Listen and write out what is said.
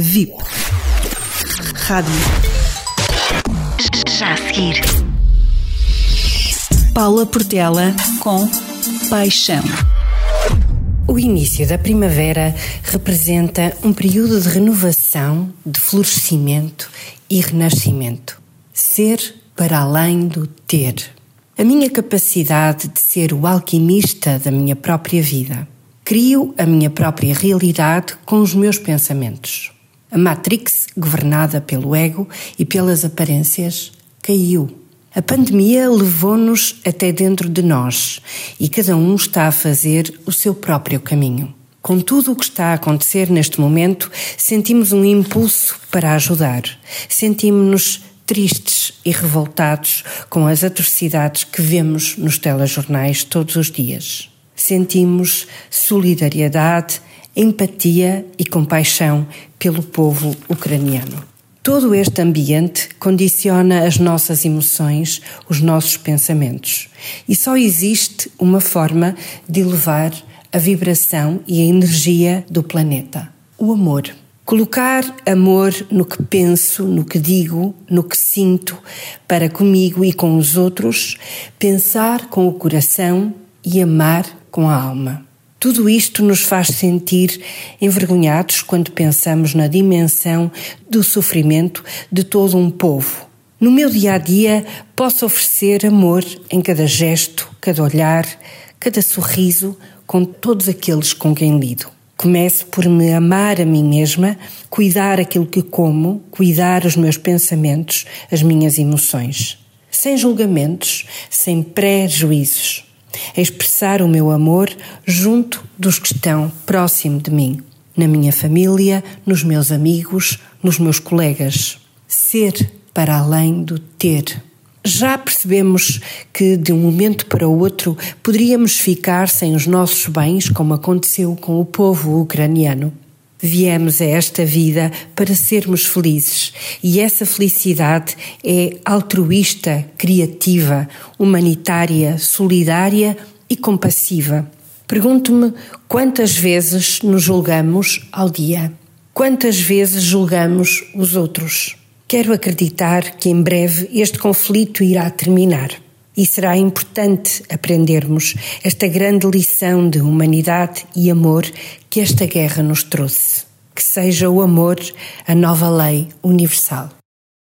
VIP. Rádio. Já a seguir. Paula Portela com Paixão. O início da primavera representa um período de renovação, de florescimento e renascimento. Ser para além do ter. A minha capacidade de ser o alquimista da minha própria vida. Crio a minha própria realidade com os meus pensamentos. A Matrix, governada pelo ego e pelas aparências, caiu. A pandemia levou-nos até dentro de nós e cada um está a fazer o seu próprio caminho. Com tudo o que está a acontecer neste momento, sentimos um impulso para ajudar. Sentimos-nos tristes e revoltados com as atrocidades que vemos nos telejornais todos os dias. Sentimos solidariedade empatia e compaixão pelo povo ucraniano. Todo este ambiente condiciona as nossas emoções, os nossos pensamentos. E só existe uma forma de elevar a vibração e a energia do planeta: o amor. Colocar amor no que penso, no que digo, no que sinto, para comigo e com os outros, pensar com o coração e amar com a alma. Tudo isto nos faz sentir envergonhados quando pensamos na dimensão do sofrimento de todo um povo. No meu dia a dia, posso oferecer amor em cada gesto, cada olhar, cada sorriso com todos aqueles com quem lido. Começo por me amar a mim mesma, cuidar aquilo que como, cuidar os meus pensamentos, as minhas emoções. Sem julgamentos, sem pré-juízos a expressar o meu amor junto dos que estão próximo de mim, na minha família, nos meus amigos, nos meus colegas. Ser para além do ter. Já percebemos que de um momento para o outro poderíamos ficar sem os nossos bens, como aconteceu com o povo ucraniano. Viemos a esta vida para sermos felizes e essa felicidade é altruísta, criativa, humanitária, solidária e compassiva. Pergunto-me quantas vezes nos julgamos ao dia? Quantas vezes julgamos os outros? Quero acreditar que em breve este conflito irá terminar e será importante aprendermos esta grande lição de humanidade e amor que esta guerra nos trouxe. Que seja o amor a nova lei universal.